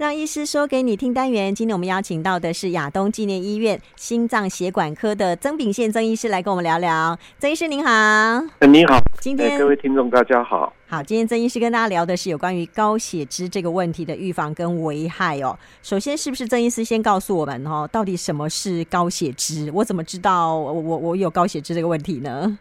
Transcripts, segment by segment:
让医师说给你听单元，今天我们邀请到的是亚东纪念医院心脏血管科的曾炳宪曾医师来跟我们聊聊。曾医师您好，你好，今天各位听众大家好。好，今天曾医师跟大家聊的是有关于高血脂这个问题的预防跟危害哦。首先，是不是曾医师先告诉我们哦，到底什么是高血脂？我怎么知道我我我有高血脂这个问题呢？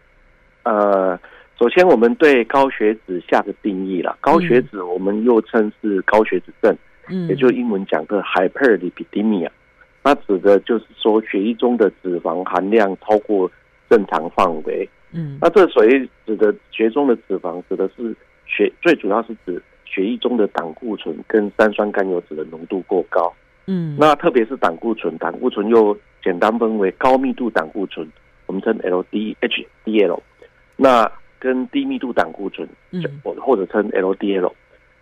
呃，首先我们对高血脂下个定义了，高血脂我们又称是高血脂症。嗯，也就是英文讲的 hyperlipidemia，它指的就是说血液中的脂肪含量超过正常范围。嗯，那这所谓指的血中的脂肪，指的是血最主要是指血液中的胆固醇跟三酸甘油酯的浓度过高。嗯，那特别是胆固醇，胆固醇又简单分为高密度胆固醇，我们称 LDH、DL，那跟低密度胆固醇，嗯，或或者称 LDL。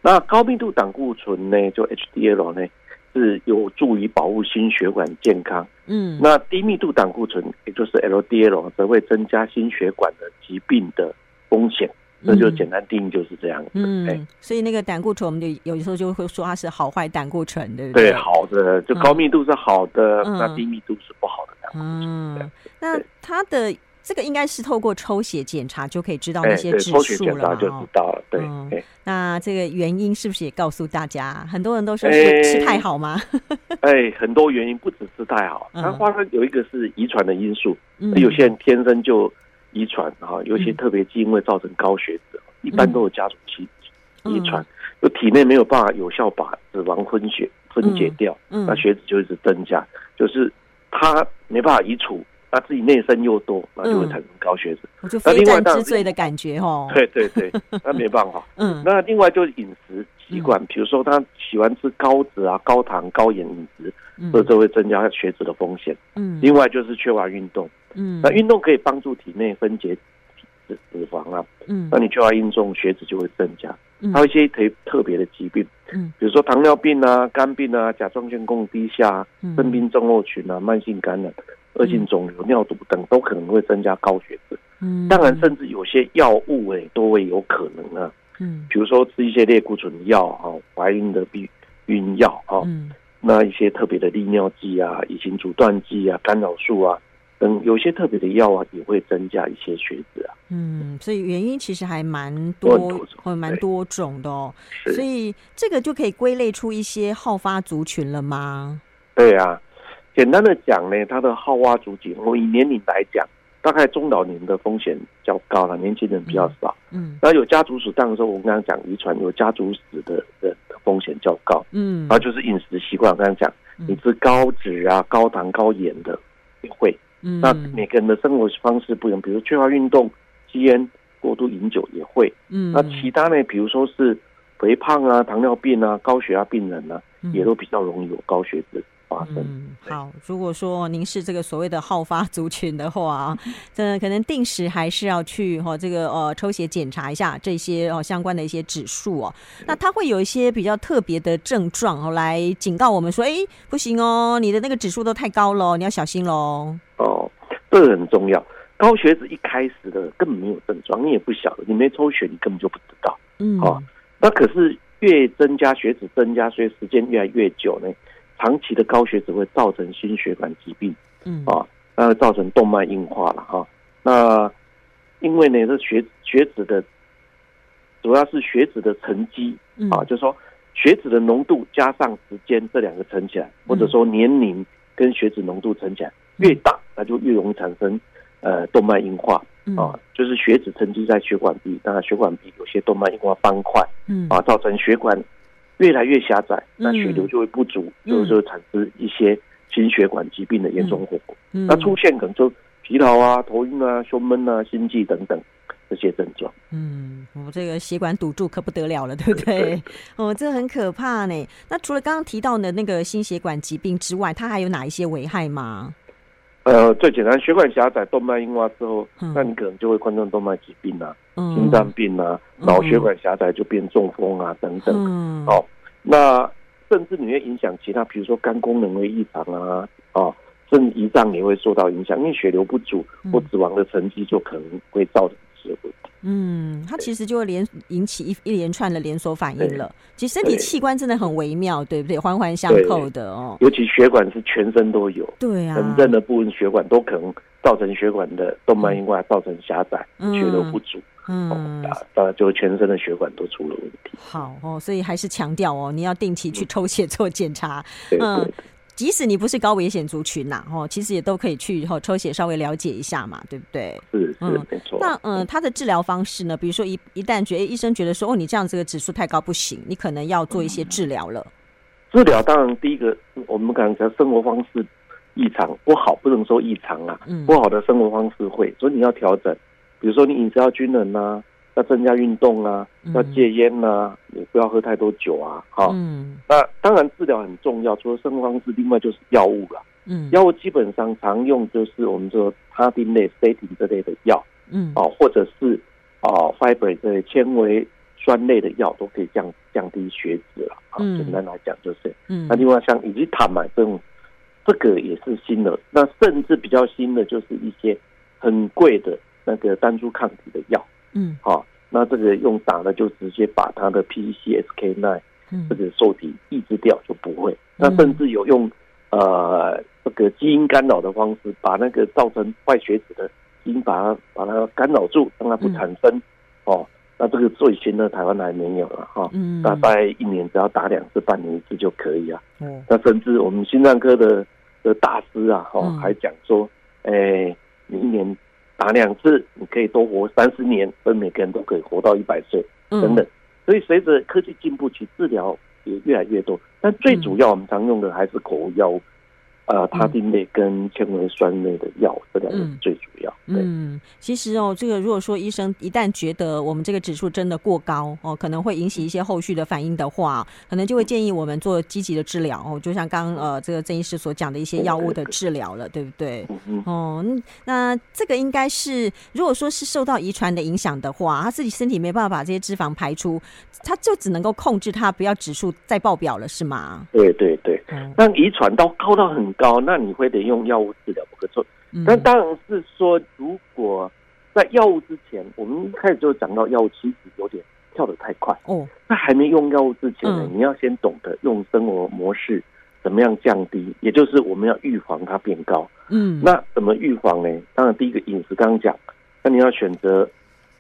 那高密度胆固醇呢，就 HDL 呢，是有助于保护心血管健康。嗯，那低密度胆固醇，也就是 LDL，则会增加心血管的疾病的风险。那、嗯、就简单定义就是这样子。嗯，欸、所以那个胆固醇，我们就有时候就会说它是好坏胆固醇，对不对？对，好的，就高密度是好的，嗯、那低密度是不好的胆固醇。嗯，那它的。这个应该是透过抽血检查就可以知道那些指数了，抽血检查就知道了。对，嗯、那这个原因是不是也告诉大家？很多人都说是吃太好吗？哎，很多原因不只是太好，它发生有一个是遗传的因素，嗯、有些人天生就遗传啊，有些特别基因会造成高血脂，嗯、一般都有家族期遗传，就体内没有办法有效把脂肪分解分解掉，嗯嗯、那血脂就一直增加，就是它没办法移除。他自己内生又多，那就会产生高血脂。我就非战之罪的感觉哦。对对对，那没办法。嗯，那另外就是饮食习惯，比如说他喜欢吃高脂啊、高糖、高盐饮食，这就会增加血脂的风险。嗯，另外就是缺乏运动。嗯，那运动可以帮助体内分解脂脂肪啊。嗯，那你缺乏运动，血脂就会增加。还有一些特特别的疾病，嗯，比如说糖尿病啊、肝病啊、甲状腺功能低下、肾病症候群啊、慢性感染。恶性肿瘤、尿毒等都可能会增加高血脂。嗯，当然，甚至有些药物诶都会有可能啊。嗯，比如说吃一些类固醇药啊，怀孕的避孕药啊，嗯，那一些特别的利尿剂啊、乙型阻断剂啊、干扰素啊等，有些特别的药啊也会增加一些血脂啊。嗯，所以原因其实还蛮多，会蛮多种的哦。所以这个就可以归类出一些好发族群了吗？对啊。简单的讲呢，它的好发族群，我以年龄来讲，大概中老年的风险较高了，年轻人比较少。嗯，那有家族史，当然说我们刚刚讲遗传有家族史的的风险较高。嗯，然后就是饮食习惯，我刚刚讲，你吃高脂啊、高糖、高盐的也会。嗯，那每个人的生活方式不一样，比如缺乏运动、吸烟、过度饮酒也会。嗯，那其他呢，比如说是肥胖啊、糖尿病啊、高血压病人啊，也都比较容易有高血脂。嗯，好。如果说您是这个所谓的好发族群的话，这可能定时还是要去哈这个呃抽血检查一下这些哦相关的一些指数哦。那它会有一些比较特别的症状哦，来警告我们说，哎，不行哦，你的那个指数都太高了，你要小心喽。哦，这个很重要。高血脂一开始的根本没有症状，你也不晓得，你没抽血，你根本就不知道。嗯，哦，那可是越增加血脂增加，所以时间越来越久呢。长期的高血脂会造成心血管疾病，嗯啊，那会造成动脉硬化了哈。那因为呢，这血血脂的主要是血脂的沉积啊，就是说血脂的浓度加上时间这两个乘起来，或者说年龄跟血脂浓度乘起来越大，那就越容易产生呃动脉硬化啊。就是血脂沉积在血管壁，当然血管壁有些动脉硬化斑块，嗯啊，造成血管。越来越狭窄，那血流就会不足，就就产生一些心血管疾病的严重后果。那出现可能就疲劳啊、头晕啊、胸闷啊、心悸等等这些症状。嗯，我这个血管堵住可不得了了，对不对？对哦，这很可怕呢。那除了刚刚提到的那个心血管疾病之外，它还有哪一些危害吗？呃，最简单，血管狭窄、动脉硬化之后，那你可能就会冠状动脉疾病啊。心脏病啊，脑血管狭窄就变中风啊，等等。嗯，哦，那甚至你会影响其他，比如说肝功能会异常啊，哦，甚至胰脏也会受到影响，因为血流不足或死亡的沉积就可能会造嗯，它其实就会连引起一一连串的连锁反应了。其实身体器官真的很微妙，对不对？环环相扣的哦。尤其血管是全身都有，对啊，很正的部分血管都可能造成血管的动脉硬化，造成狭窄、血流不足。嗯，当然就全身的血管都出了问题。好哦，所以还是强调哦，你要定期去抽血做检查。嗯。即使你不是高危险族群呐，哦，其实也都可以去后抽血稍微了解一下嘛，对不对？是是，嗯，没错。那嗯，他的治疗方式呢？比如说一一旦觉得医生觉得说哦，你这样这个指数太高不行，你可能要做一些治疗了。治疗当然第一个，我们刚才生活方式异常不好，不能说异常啊，嗯，不好的生活方式会，所以你要调整。比如说你饮食要均衡呐。要增加运动啊，要戒烟呐、啊，也、嗯、不要喝太多酒啊。好、嗯，那当然治疗很重要，除了生活方式，另外就是药物了。嗯，药物基本上常用就是我们说他汀类、statin 这类的药。嗯，哦，或者是哦 fiber 这类纤维酸类的药都可以降降低血脂了。啊，简单来讲就是。嗯，那另外像以及坦买这种，这个也是新的。那甚至比较新的就是一些很贵的那个单株抗体的药。嗯，好，那这个用打的就直接把它的 PCSK9 这个受体抑制掉，就不会。那甚至有用呃这个基因干扰的方式，把那个造成坏血脂的基因把它把它干扰住，让它不产生。哦，那这个最新的台湾还没有了哈，嗯大概一年只要打两次，半年一次就可以啊。嗯，那甚至我们心脏科的的大师啊，哈，还讲说，哎，你一年。打两次，你可以多活三十年，所以每个人都可以活到一百岁，等等。所以随着科技进步，其治疗也越来越多。但最主要，我们常用的还是口服药物。呃，他汀类跟纤维酸类的药，这两个是最主要。嗯，其实哦，这个如果说医生一旦觉得我们这个指数真的过高哦，可能会引起一些后续的反应的话，可能就会建议我们做积极的治疗哦，就像刚呃这个郑医师所讲的一些药物的治疗了，对不对？哦，那这个应该是，如果说是受到遗传的影响的话，他自己身体没办法把这些脂肪排出，他就只能够控制他不要指数再爆表了，是吗？对对对，那遗传到高到很。高，那你会得用药物治疗不可错。但当然是说，如果在药物之前，我们一开始就讲到药物其实有点跳得太快哦。在还没用药物之前呢，你要先懂得用生活模式怎么样降低，也就是我们要预防它变高。嗯，那怎么预防呢？当然第一个饮食刚刚讲，那你要选择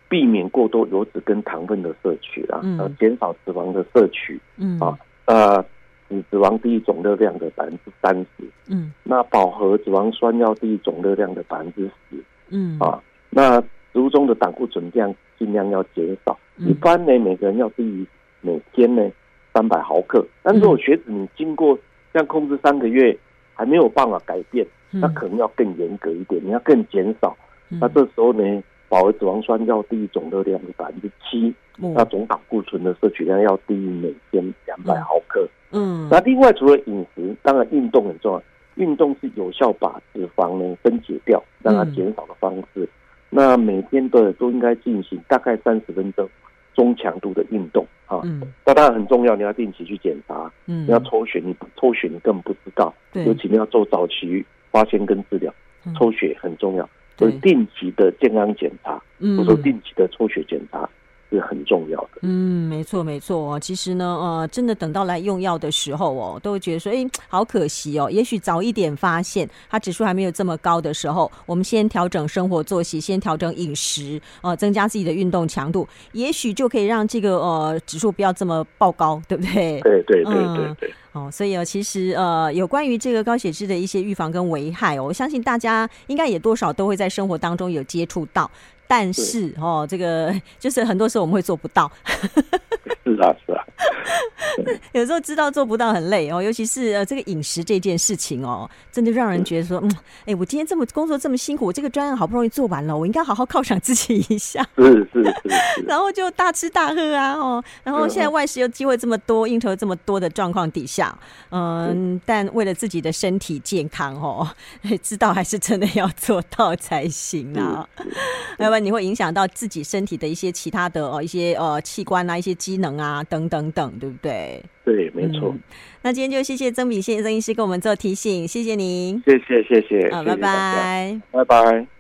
避免过多油脂跟糖分的摄取啦，嗯，减少脂肪的摄取。嗯啊呃。脂脂肪低于总热量的百分之三十，嗯，那饱和脂肪酸要低于总热量的百分之十，嗯。啊，那食物中的胆固醇量尽量要减少，嗯、一般呢每个人要低于每天呢三百毫克，但如果血脂你经过这样控制三个月还没有办法改变，嗯、那可能要更严格一点，你要更减少，嗯、那这时候呢饱和脂肪酸要低于总热量的百分之七，嗯、那总胆固醇的摄取量要低于每天两百毫克。嗯嗯，那另外除了饮食，当然运动很重要。运动是有效把脂肪呢分解掉，让它减少的方式。嗯、那每天的都应该进行大概三十分钟中强度的运动啊。嗯，那当然很重要，你要定期去检查。嗯，你要抽血，你抽血你根本不知道。对，尤其你要做早期发现跟治疗，抽血很重要。所以定期的健康检查，或者说定期的抽血检查。是很重要的。嗯，没错，没错哦。其实呢，呃，真的等到来用药的时候哦，都会觉得说，哎、欸，好可惜哦。也许早一点发现，它指数还没有这么高的时候，我们先调整生活作息，先调整饮食，呃，增加自己的运动强度，也许就可以让这个呃指数不要这么爆高，对不对？对对对对对，对。哦，所以哦，其实呃，有关于这个高血脂的一些预防跟危害哦，我相信大家应该也多少都会在生活当中有接触到。但是哦，这个 就是很多时候我们会做不到。是啊，是啊。有时候知道做不到很累哦，尤其是呃这个饮食这件事情哦，真的让人觉得说，嗯，哎，我今天这么工作这么辛苦，我这个专案好不容易做完了，我应该好好犒赏自己一下。是是是。然后就大吃大喝啊，哦，然后现在外食又机会这么多，应酬这么多的状况底下，嗯，但为了自己的身体健康哦，知道还是真的要做到才行啊，要不然你会影响到自己身体的一些其他的哦一些呃器官啊一些机能啊等等等，对不对？对，没错、嗯。那今天就谢谢曾秉宪曾医师给我们做提醒，谢谢您。谢谢谢谢，好，拜拜，拜拜。